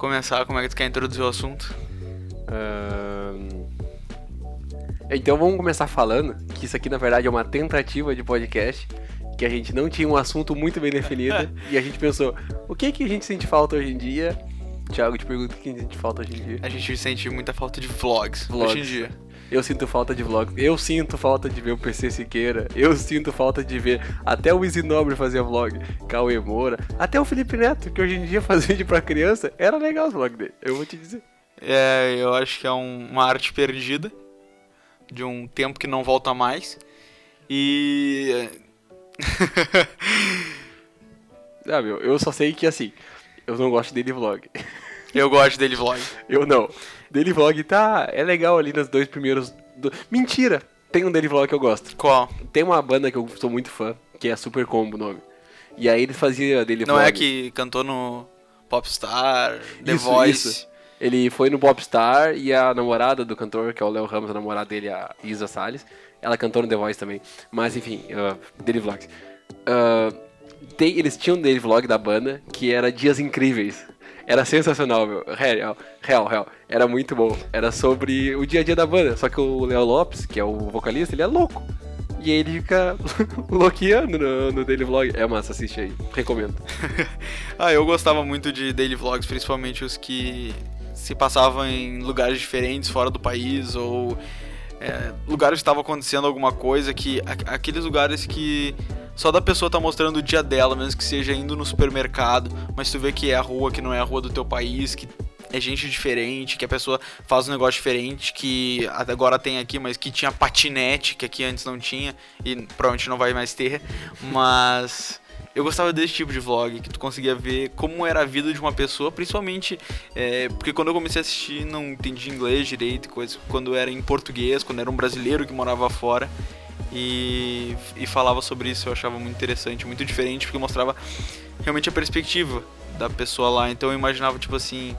começar, como é que tu quer introduzir o assunto? Então vamos começar falando que isso aqui na verdade é uma tentativa de podcast, que a gente não tinha um assunto muito bem definido e a gente pensou, o que que a gente sente falta hoje em dia? Thiago, te pergunto o que a gente sente falta hoje em dia. A gente sente muita falta de vlogs, Vlogs. hoje em dia. Eu sinto falta de vlog, eu sinto falta de ver o PC Siqueira, eu sinto falta de ver até o Easy Nobre fazer vlog, Cauê Moura, até o Felipe Neto, que hoje em dia faz vídeo pra criança, era legal os vlogs dele, eu vou te dizer. É, eu acho que é um- uma arte perdida de um tempo que não volta mais. E Ah, meu, eu só sei que assim, eu não gosto dele vlog. eu gosto dele vlog. Eu não. Daily Vlog tá. É legal ali nos dois primeiros. do- Mentira! Tem um Daily Vlog que eu gosto. Qual? Tem uma banda que eu sou muito fã, que é Super Combo o nome. E aí eles faziam Daily Não Vlog. é que cantou no Popstar, The Isso, Voice. isso. Ele foi no Popstar e a namorada do cantor, que é o Léo Ramos, a namorada dele, a Isa Salles, ela cantou no The Voice também. Mas enfim, uh, Daily Vlogs. Uh, tem, eles tinham um Daily Vlog da banda que era Dias Incríveis. Era sensacional, meu. Real, real, real. Era muito bom. Era sobre o dia a dia da banda. Só que o Léo Lopes, que é o vocalista, ele é louco. E ele fica loqueando no, no Daily Vlog. É massa, assiste aí. Recomendo. Ah, eu gostava muito de daily vlogs, principalmente os que se passavam em lugares diferentes, fora do país, ou é, lugares que estava acontecendo alguma coisa, que aqueles lugares que só da pessoa tá mostrando o dia dela, mesmo que seja indo no supermercado, mas tu vê que é a rua, que não é a rua do teu país, que é gente diferente, que a pessoa faz um negócio diferente, que agora tem aqui, mas que tinha patinete, que aqui antes não tinha, e provavelmente não vai mais ter, mas eu gostava desse tipo de vlog, que tu conseguia ver como era a vida de uma pessoa, principalmente é, porque quando eu comecei a assistir não entendi inglês direito, coisa, quando era em português, quando era um brasileiro que morava fora e, e falava sobre isso, eu achava muito interessante, muito diferente, porque mostrava realmente a perspectiva da pessoa lá. Então eu imaginava, tipo assim,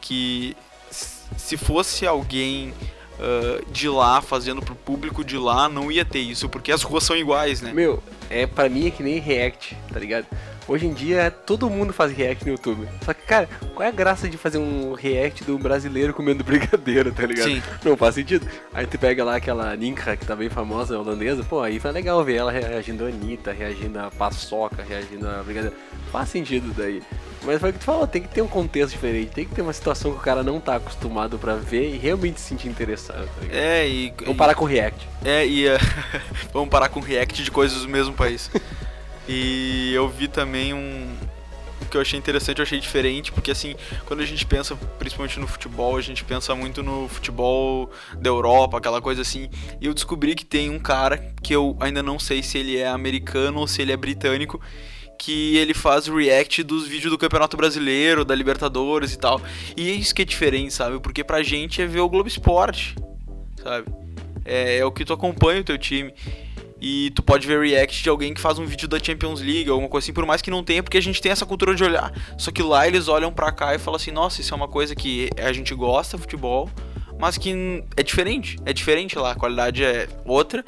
que se fosse alguém ah, de lá fazendo pro público de lá, não ia ter isso, porque as ruas são iguais, né? Meu, é pra mim é que nem react, tá ligado? Hoje em dia todo mundo faz react no YouTube. Só que, cara, qual é a graça de fazer um react do brasileiro comendo brigadeiro, tá ligado? Sim. Não faz sentido. Aí tu pega lá aquela Ninka, que tá bem famosa, holandesa, pô, aí foi legal ver ela reagindo a Anitta, reagindo a paçoca, reagindo a brigadeiro. Faz sentido daí. Mas foi o que tu falou, tem que ter um contexto diferente, tem que ter uma situação que o cara não tá acostumado pra ver e realmente se sentir interessado, tá? É, e. Vamos parar com o react. É, e eh, vamos parar com react de coisas do mesmo país. e eu vi também um. O que eu achei interessante, eu achei diferente, porque assim, quando a gente pensa, principalmente no futebol, a gente pensa muito no futebol da Europa, aquela coisa assim. E eu descobri que tem um cara que eu ainda não sei se ele é americano ou se ele é britânico. Que ele faz react dos vídeos do Campeonato Brasileiro, da Libertadores e tal. E é isso que é diferente, sabe? Porque pra gente é ver o Globo Esporte, sabe? É, é o que tu acompanha o teu time. E tu pode ver react de alguém que faz um vídeo da Champions League, alguma coisa assim, por mais que não tenha, porque a gente tem essa cultura de olhar. Só que lá eles olham pra cá e falam assim, nossa, isso é uma coisa que a gente gosta, futebol, mas que é diferente. É diferente lá, a qualidade é outra.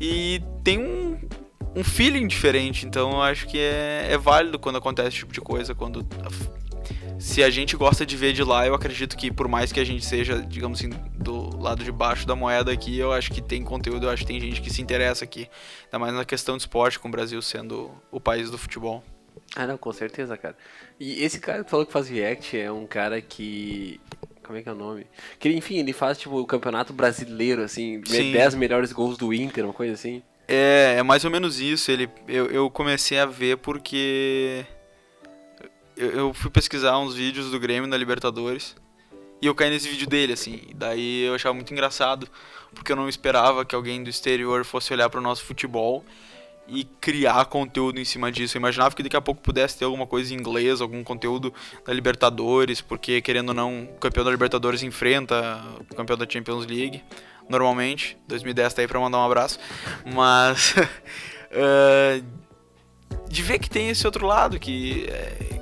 E tem um, um feeling diferente, então eu acho que é, é válido quando acontece esse tipo de coisa, quando se a gente gosta de ver de lá, eu acredito que por mais que a gente seja, digamos assim, do lado de baixo da moeda aqui, eu acho que tem conteúdo, eu acho que tem gente que se interessa aqui. Ainda mais na questão de esporte, com o Brasil sendo o país do futebol. Ah, não, com certeza, cara. E esse cara que falou que faz react é um cara que. Como é que é o nome? Que, enfim, ele faz, tipo, o campeonato brasileiro, assim, Sim. 10 melhores gols do Inter, uma coisa assim. É, é mais ou menos isso. Ele, eu, eu comecei a ver porque eu, eu fui pesquisar uns vídeos do Grêmio na Libertadores e eu caí nesse vídeo dele, assim. Daí eu achava muito engraçado porque eu não esperava que alguém do exterior fosse olhar para o nosso futebol e criar conteúdo em cima disso. Eu imaginava que daqui a pouco pudesse ter alguma coisa em inglês, algum conteúdo da Libertadores, porque querendo ou não, o campeão da Libertadores enfrenta o campeão da Champions League, normalmente. 2010 tá aí pra mandar um abraço. Mas eh, de ver que tem esse outro lado, que, eh,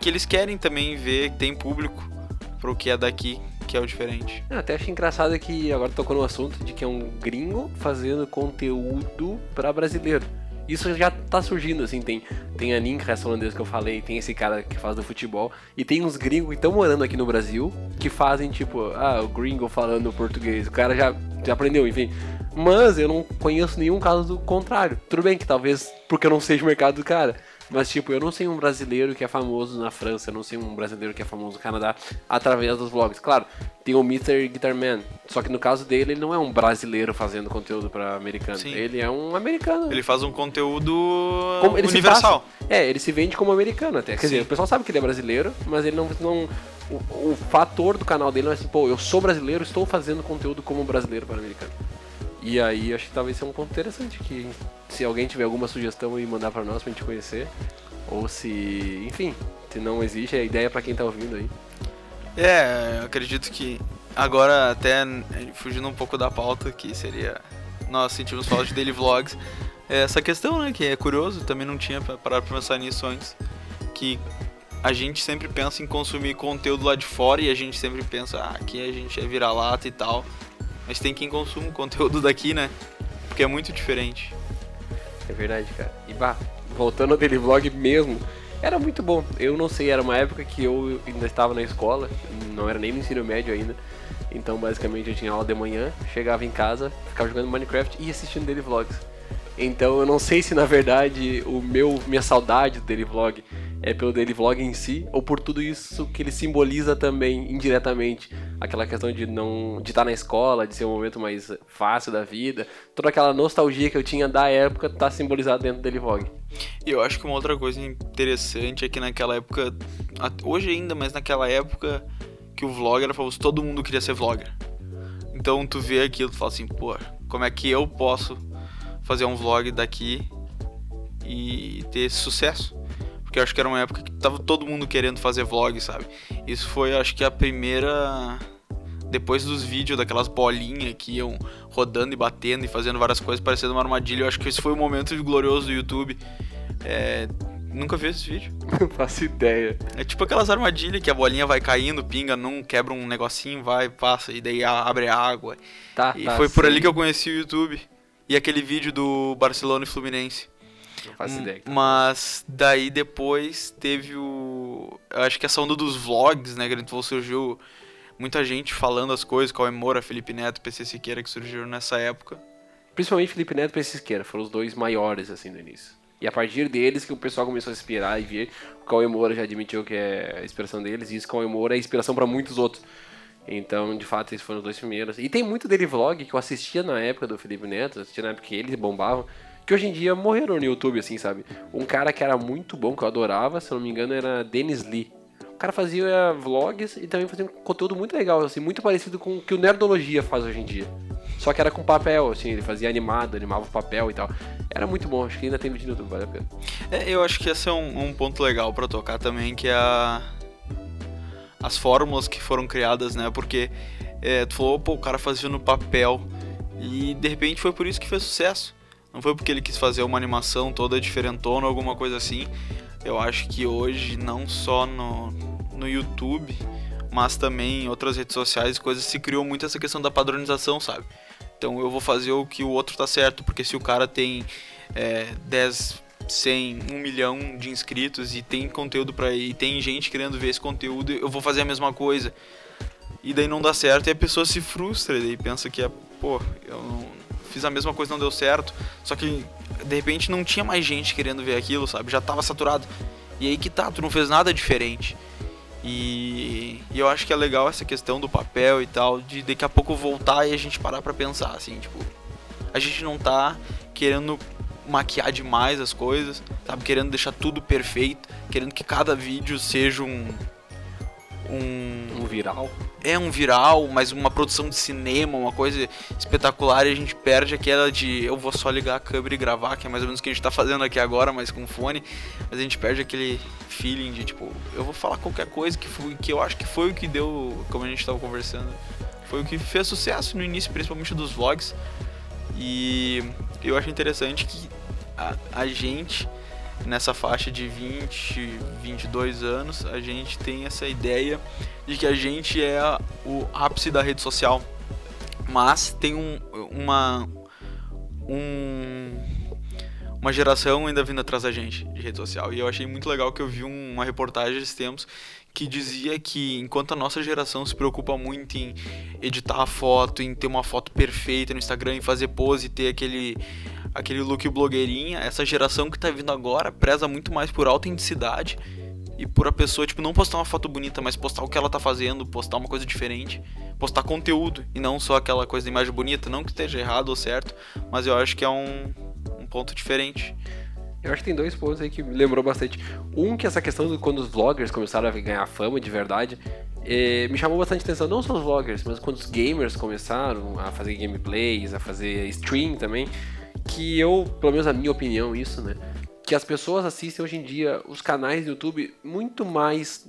que eles querem também ver que tem público pro que é daqui, que é o diferente. Eu até achei engraçado que agora tocou no assunto de que é um gringo fazendo conteúdo pra brasileiro. Isso já tá surgindo, assim, tem, tem a Ninka, essa holandesa que eu falei, tem esse cara que faz do futebol, e tem uns gringos que estão morando aqui no Brasil, que fazem, tipo, ah, o gringo falando português, o cara já, já aprendeu, enfim. Mas eu não conheço nenhum caso do contrário. Tudo bem que talvez porque eu não seja o mercado do cara. Mas, tipo, eu não sei um brasileiro que é famoso na França, eu não sei um brasileiro que é famoso no Canadá através dos vlogs. Claro, tem o Mr. Guitarman, só que no caso dele, ele não é um brasileiro fazendo conteúdo para americano. Sim. Ele é um americano. Ele faz um conteúdo Como ele universal. passa- é, ele se vende como americano até. Quer Sim. dizer, o pessoal sabe que ele é brasileiro, mas ele não. não o, o fator do canal dele não é assim, pô, eu sou brasileiro, estou fazendo conteúdo como brasileiro para americano. E aí acho que talvez seja um ponto interessante que se alguém tiver alguma sugestão e mandar para nós pra gente conhecer, ou se, enfim, se não existe, é ideia para quem tá ouvindo aí. É, eu acredito que agora até eh, fugindo um pouco da pauta, que seria nós sentimos falta de daily vlogs, é essa questão, né, que é curioso, também não tinha pa- parado pra pensar nisso antes, que a gente sempre pensa em consumir conteúdo lá de fora e a gente sempre pensa, ah, aqui a gente é vira-lata e tal, mas tem quem consuma o conteúdo daqui, né, porque é muito diferente. É verdade, cara. E bah, voltando ao daily vlog mesmo, era muito bom. Eu não sei, era uma época que eu ainda estava na escola, não era nem no ensino médio ainda. Então, basicamente, eu tinha aula de manhã, chegava em casa, ficava jogando Minecraft e assistindo daily vlogs. Então, eu não sei se na verdade o meu minha saudade do daily vlog é pelo daily vlog em si ou por tudo isso que ele simboliza também indiretamente, aquela questão de não de estar na escola, de ser um momento mais fácil da vida, toda aquela nostalgia que eu tinha da época tá simbolizada dentro do daily vlog. E eu acho que uma outra coisa interessante é que naquela época, hoje ainda, mas naquela época que o vlog era famoso, todo mundo queria ser vlogger. Então tu vê aquilo, tu fala assim, pô, como é que eu posso fazer um vlog daqui e ter sucesso? Porque acho que era uma época que tava todo mundo querendo fazer vlog, sabe? Isso foi, acho que a primeira depois dos vídeos daquelas bolinhas que iam rodando e batendo e fazendo várias coisas parecendo uma armadilha, eu acho que esse foi o momento glorioso do YouTube. É, nunca vi esse vídeo. Não faço ideia. É tipo aquelas armadilhas que a bolinha vai caindo, pinga num, quebra um negocinho, vai, passa, e daí a- abre água. Tá, E tá, foi por sim. ali que eu conheci o YouTube. E aquele vídeo do Barcelona e Fluminense. Não faço Hum, ideia. Mas daí depois teve o. Eu acho que essa onda dos vlogs, né? Que a gente falou, surgiu muita gente falando as coisas, Cauê Moura, Felipe Neto, PC Siqueira, que surgiram nessa época. Principalmente Felipe Neto e PC Siqueira, foram os dois maiores, assim, no início. E a partir deles que o pessoal começou a inspirar e ver. O Cauê Moura já admitiu que é a inspiração deles, e isso Cauê Moura é inspiração pra muitos outros. Então, de fato, esses foram os dois primeiros. E tem muito dele vlog que eu assistia na época do Felipe Neto, assistia na época que eles bombavam, que hoje em dia morreram no YouTube, assim, sabe? Um cara que era muito bom, que eu adorava, se não me engano, era Dennis Lee. O cara fazia vlogs e também fazia um conteúdo muito legal, assim, muito parecido com o que o Nerdologia faz hoje em dia. Só que era com papel, assim, ele fazia animado, animava o papel e tal. Era muito bom, acho que ainda tem vídeo no YouTube, vale a pena. É, eu acho que esse é um, um ponto legal pra tocar também, que é a... as fórmulas que foram criadas, né? Porque é, tu falou, pô, o cara fazia no papel e de repente foi por isso que fez sucesso. Não foi porque ele quis fazer uma animação toda diferentona, alguma coisa assim. Eu acho que hoje, não só no, no YouTube, mas também em outras redes sociais, coisas se criou muito essa questão da padronização, sabe? Então eu vou fazer o que o outro tá certo, porque se o cara tem é, 10, 100, 1 milhão de inscritos e tem conteúdo para e tem gente querendo ver esse conteúdo, eu vou fazer a mesma coisa. E daí não dá certo e a pessoa se frustra, e pensa que é, pô, eu não fiz a mesma coisa, não deu certo. Só que de repente não tinha mais gente querendo ver aquilo, sabe? Já tava saturado. E aí que tá, tu não fez nada diferente. E, e eu acho que é legal essa questão do papel e tal, de daqui a pouco voltar e a gente parar pra pensar, assim, tipo, a gente não tá querendo maquiar demais as coisas, sabe? Querendo deixar tudo perfeito, querendo que cada vídeo seja um. Um. Um viral. É um viral, mas uma produção de cinema, uma coisa espetacular e a gente perde aquela de eu vou só ligar a câmera e gravar, que é mais ou menos o que a gente tá fazendo aqui agora, mas com fone. Mas a gente perde aquele feeling de tipo, eu vou falar qualquer coisa que, foi, que eu acho que foi o que deu, como a gente tava conversando, foi o que fez sucesso no início, principalmente dos vlogs. E eu acho interessante que a, a gente, nessa faixa de 20, 22 anos, a gente tem essa ideia de que a gente é o ápice da rede social. Mas tem um, uma, um, uma geração ainda vindo atrás da gente de rede social. E eu achei muito legal que eu vi uma reportagem esses tempos que dizia que enquanto a nossa geração se preocupa muito em editar a foto, em ter uma foto perfeita no Instagram, em fazer pose, ter aquele aquele look blogueirinha, essa geração que tá vindo agora preza muito mais por autenticidade e por a pessoa, tipo, não postar uma foto bonita, mas postar o que ela tá fazendo, postar uma coisa diferente, postar conteúdo e não só aquela coisa de imagem bonita, não que esteja errado ou certo, mas eu acho que é um, um ponto diferente. Eu acho que tem dois pontos aí que me lembrou bastante. Um que essa questão de quando os vloggers começaram a ganhar fama de verdade, eh, me chamou bastante atenção, não só os vloggers, mas quando os gamers começaram a fazer gameplays, a fazer stream também, que eu, pelo menos a minha opinião, isso, né? Que as pessoas assistem hoje em dia os canais do YouTube muito mais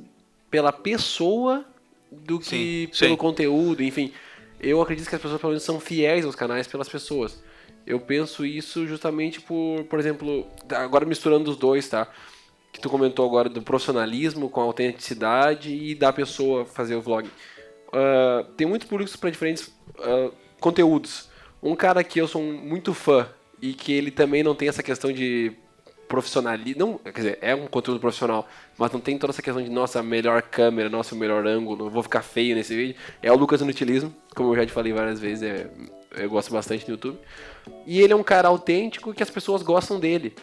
pela pessoa do que sim, pelo sim. conteúdo, enfim. Eu acredito que as pessoas pelo menos são fiéis aos canais pelas pessoas. Eu penso isso justamente por, por exemplo, agora misturando os dois, tá? Que tu comentou agora do profissionalismo com a autenticidade e da pessoa fazer o vlog. Uh, tem muitos públicos para diferentes uh, conteúdos. Um cara que eu sou muito fã e que ele também não tem essa questão de profissionalismo, não, quer dizer, é um conteúdo profissional, mas não tem toda essa questão de nossa melhor câmera, nosso melhor ângulo, vou ficar feio nesse vídeo. É o Lucas Inutilismo, como eu já te falei várias vezes, é, eu gosto bastante do YouTube. E ele é um cara autêntico que as pessoas gostam dele.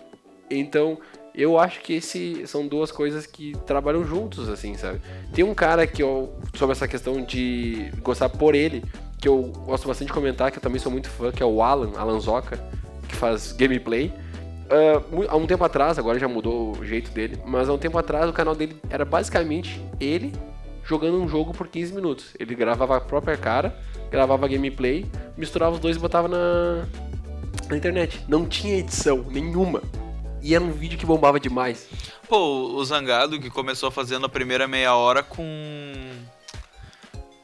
Então, eu acho que esse são duas coisas que trabalham juntos, assim, sabe? Tem um cara que eu, sobre essa questão de gostar por ele, que eu gosto bastante de comentar, que eu também sou muito fã, que é o Alan, Alan Zoca, que faz gameplay. Uh, há um tempo atrás, agora já mudou o jeito dele, mas há um tempo atrás o canal dele era basicamente ele jogando um jogo por 15 minutos. Ele gravava a própria cara, gravava gameplay, misturava os dois e botava na, na internet. Não tinha edição nenhuma. E era um vídeo que bombava demais. Pô, o Zangado que começou fazendo a primeira meia hora com.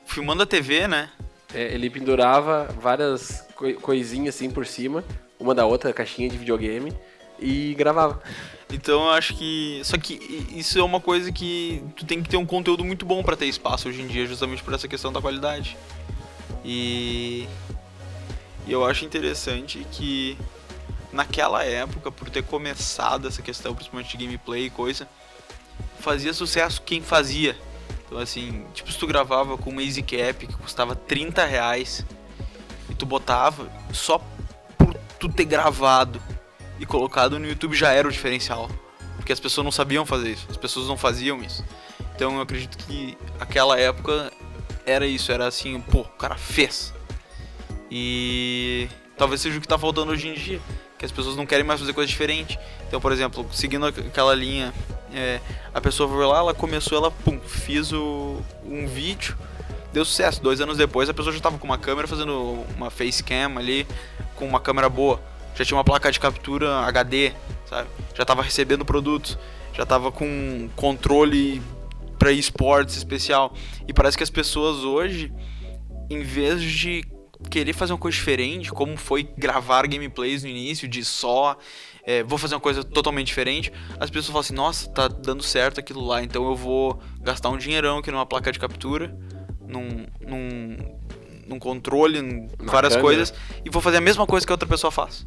filmando a TV, né? É, ele pendurava várias coisinhas assim por cima, uma da outra, caixinha de videogame, e gravava. Então eu acho que. Só que isso é uma coisa que tu tem que ter um conteúdo muito bom para ter espaço hoje em dia, justamente por essa questão da qualidade. E. E eu acho interessante que naquela época, por ter começado essa questão, principalmente de gameplay e coisa, fazia sucesso quem fazia. Então assim, tipo se tu gravava com uma Easy Cap que custava 30 reais e tu botava só por tu ter gravado e colocado no YouTube já era o diferencial. Porque as pessoas não sabiam fazer isso, as pessoas não faziam isso. Então eu acredito que aquela época era isso, era assim, pô, o cara fez. E talvez seja o que tá faltando hoje em dia, que as pessoas não querem mais fazer coisa diferente. Então, por exemplo, seguindo aquela linha, é, a pessoa foi lá, ela começou, ela, pum, fiz o, um vídeo, deu sucesso. Dois anos depois, a pessoa já tava com uma câmera fazendo uma facecam ali, com uma câmera boa já tinha uma placa de captura HD, sabe? Já estava recebendo produtos, já estava com controle para esportes especial. E parece que as pessoas hoje, em vez de querer fazer uma coisa diferente, como foi gravar gameplays no início, de só é, vou fazer uma coisa totalmente diferente, as pessoas falam assim, nossa, tá dando certo aquilo lá, então eu vou gastar um dinheirão aqui numa placa de captura, num, num, num controle, em várias câmera. coisas, e vou fazer a mesma coisa que a outra pessoa faz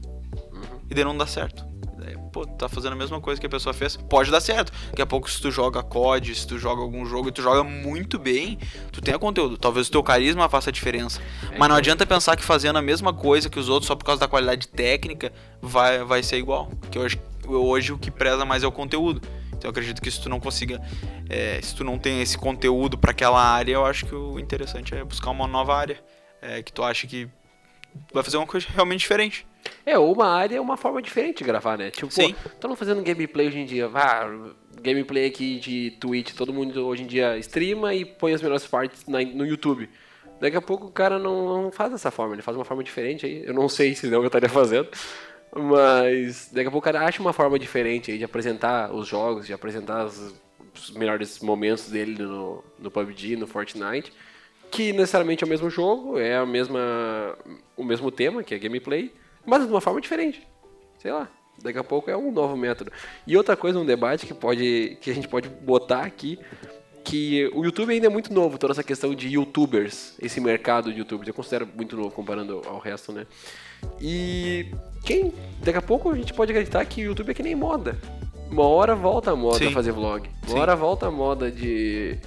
e daí não dá certo. Daí, pô, tá fazendo a mesma coisa que a pessoa fez, pode dar certo. Daqui a pouco, se tu joga COD, se tu joga algum jogo e tu joga muito bem, tu tem conteúdo. Talvez o teu carisma faça a diferença. É Mas não adianta pensar que fazendo a mesma coisa que os outros só por causa da qualidade técnica vai, vai ser igual. Que hoje, hoje o que preza mais é o conteúdo. Então eu acredito que se tu não consiga, é, se tu não tem esse conteúdo para aquela área, eu acho que o interessante é buscar uma nova área. É, que tu acha que vai fazer uma coisa realmente diferente. É, uma área é uma forma diferente de gravar, né? Tipo, Sim. pô, estamos fazendo gameplay hoje em dia. Ah, gameplay aqui de Twitch, todo mundo hoje em dia streama e põe as melhores partes na, no YouTube. Daqui a pouco o cara não, não, faz dessa forma, ele faz uma forma diferente aí. Eu não sei se não eu estaria fazendo. Mas daqui a pouco o cara acha uma forma diferente aí de apresentar os jogos, de apresentar os, os melhores momentos dele no, no PUBG, no Fortnite. Que necessariamente é o mesmo jogo, é a mesma, o mesmo tema, que é gameplay mas de uma forma diferente. Sei lá. Daqui a pouco é um novo método. E outra coisa, um debate que, pode, que a gente pode botar aqui que o YouTube ainda é muito novo, toda essa questão de youtubers, esse mercado de youtubers, eu considero muito novo comparando ao resto, né? E quem, daqui a pouco a gente pode acreditar que o YouTube é que nem moda. Uma hora volta a moda Sim. fazer vlog. Uma Sim. hora volta a moda de,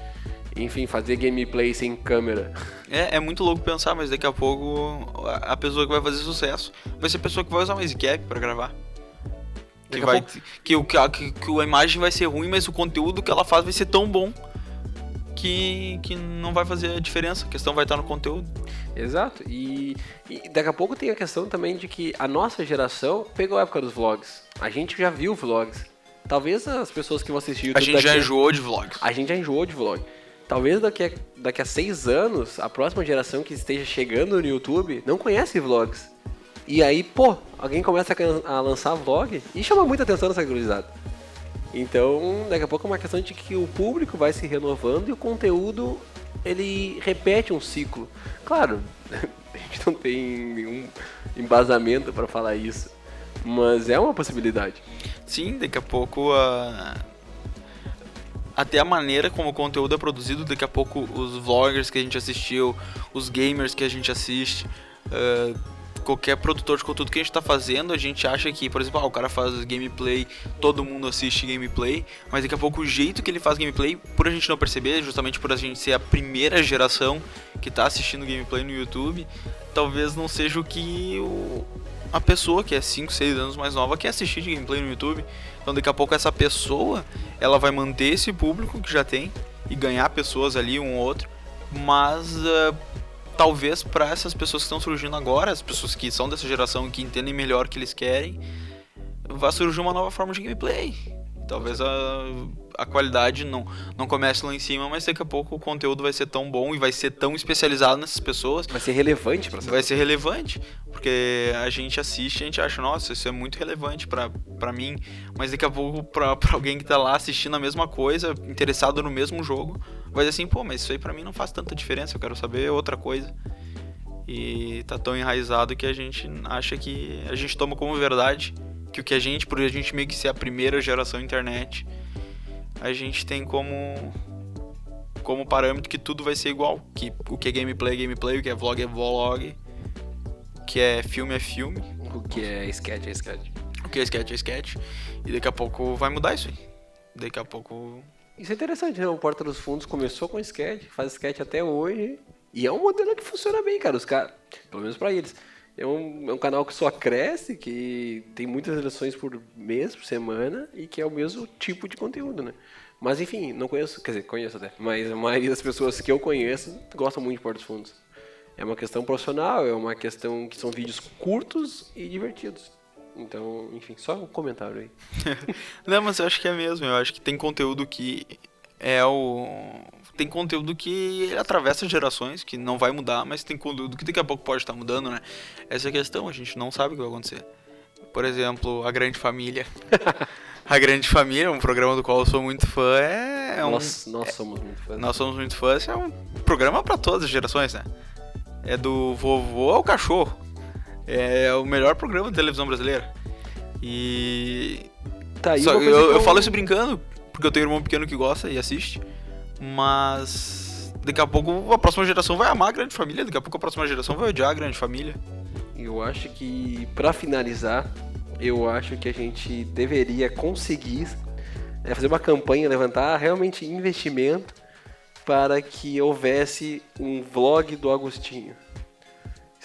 enfim, fazer gameplay sem câmera. É, é muito louco pensar, mas daqui a pouco a pessoa que vai fazer sucesso vai ser a pessoa que vai usar uma Zcap pra gravar. Que, vai, pouco- que, que, que, que a imagem vai ser ruim, mas o conteúdo que ela faz vai ser tão bom que, que não vai fazer a diferença. A questão vai estar no conteúdo. Exato. E, e daqui a pouco tem a questão também de que a nossa geração pegou a época dos vlogs. A gente já viu vlogs. Talvez as pessoas que vão assistir A YouTube gente já daqui- enjoou de vlogs. A gente já enjoou de vlog. Talvez daqui a, daqui a seis anos, a próxima geração que esteja chegando no YouTube não conhece vlogs. E aí, pô, alguém começa a, a lançar vlog e chama muita atenção nessa gurizada. Então, daqui a pouco é uma questão de que o público vai se renovando e o conteúdo, ele repete um ciclo. Claro, a gente não tem nenhum embasamento para falar isso, mas é uma possibilidade. Sim, daqui a pouco a. Até a maneira como o conteúdo é produzido, daqui a pouco os vloggers que a gente assistiu, os gamers que a gente assiste, ah, qualquer produtor de conteúdo que a gente tá fazendo, a gente acha que, por exemplo, ah, o cara faz gameplay, todo mundo assiste gameplay, mas daqui a pouco o jeito que ele faz gameplay, por a gente não perceber, justamente por a gente ser a primeira geração que tá assistindo gameplay no YouTube, talvez não seja o que o, a pessoa que é 5, 6 anos mais nova quer assistir de gameplay no YouTube. Então daqui a pouco essa pessoa, ela vai manter esse público que já tem e ganhar pessoas ali um ou outro, mas ah, talvez para essas pessoas que estão surgindo agora, as pessoas que são dessa geração e que entendem melhor o que eles querem, vai surgir uma nova forma de gameplay. Talvez a, a qualidade não, não comece lá em cima, mas daqui a pouco o conteúdo vai ser tão bom e vai ser tão especializado nessas pessoas. Vai ser relevante para vai ser relevante, porque a gente assiste e a gente acha, nossa, isso é muito relevante pra mim, mas daqui a pouco pra alguém que tá lá assistindo a mesma coisa, interessado no mesmo jogo, dizer assim, pô, mas isso aí pra mim não faz tanta diferença, eu quero saber outra coisa. E tá tão enraizado que a gente acha que a gente toma como verdade que o que a gente, por a gente meio que ser a primeira geração internet, a gente tem como como parâmetro que tudo vai ser igual, que o que é gameplay é gameplay, o que é vlog é vlog, o que é filme é filme, O que é sketch é sketch. o que é sketch é sketch, e daqui a pouco vai mudar isso aí. Daqui a pouco Isso é interessante, né? O Porta dos Fundos começou com sketch, faz sketch até hoje. E é um modelo que funciona bem, cara. Os caras, pelo menos pra eles. É um, é um canal que só cresce, que tem muitas eleições por mês, por semana, e que é o mesmo tipo de conteúdo, né? Mas enfim, não conheço, quer dizer, conheço até, mas a maioria das pessoas que eu conheço gostam muito de Porta dos Fundos. É uma questão profissional, é uma questão que são vídeos curtos e divertidos. Então, enfim, só um comentário aí. Não, mas eu acho que é mesmo. Eu acho que tem conteúdo que é o. Tem conteúdo que ele atravessa gerações, que não vai mudar, mas tem conteúdo que daqui a pouco pode estar mudando, né? Essa é a questão, a gente não sabe o que vai acontecer. Por exemplo, A Grande Família. a Grande Família, um programa do qual eu sou muito fã, é um. nós, nós somos muito fãs. Nós somos muito fãs, é um programa pra todas as gerações, né? É do vovô ao cachorro. É o melhor programa de televisão brasileira. E Tá aí só- eu, que eu falo isso brincando, porque eu tenho um irmão pequeno que gosta e assiste. Mas daqui a pouco a próxima geração vai amar a grande família, daqui a pouco a próxima geração vai odiar a grande família. Eu acho que, pra finalizar, eu acho que a gente deveria conseguir é, fazer uma campanha, levantar realmente investimento para que houvesse um vlog do Agostinho.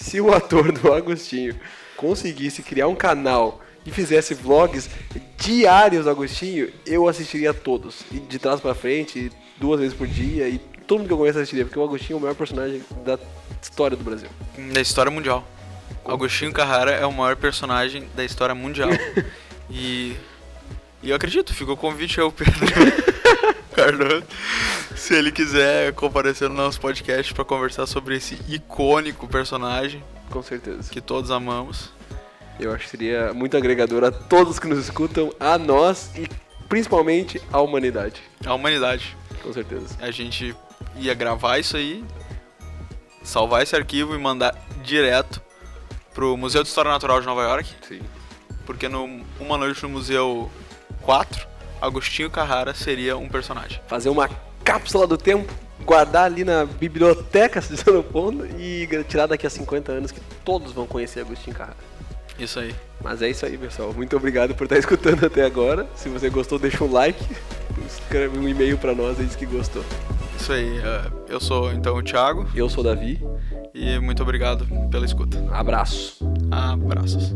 Se o ator do Agostinho conseguisse criar um canal e fizesse vlogs diários do Agostinho, eu assistiria a todos. E de trás pra frente, duas vezes por dia, e todo mundo que eu conheço assistiria, porque o Agostinho é o maior personagem da história do Brasil. Da história mundial. Agostinho Carrara é o maior personagem da história mundial. e, e eu acredito, fica o convite ao Pedro Cardoso. Se ele quiser comparecer no nosso podcast para conversar sobre esse icônico personagem Com certeza. que todos amamos. Eu acho que seria muito agregador a todos que nos escutam, a nós e principalmente à humanidade. A humanidade. Com certeza. A gente ia gravar isso aí, salvar esse arquivo e mandar direto pro Museu de História Natural de Nova York, Sim. porque no Uma Noite no Museu 4, Agostinho Carrara seria um personagem. Fazer uma cápsula do tempo, guardar ali na biblioteca se pondo e tirar daqui a 50 anos que todos vão conhecer Agostinho Carrara. Isso aí. Mas é isso aí, pessoal. Muito obrigado por estar escutando até agora. Se você gostou, deixa um like, escreve um e-mail para nós e diz que gostou. Isso aí. Uh, eu sou então o Thiago. Eu sou o Davi. E muito obrigado pela escuta. Abraço. Abraços.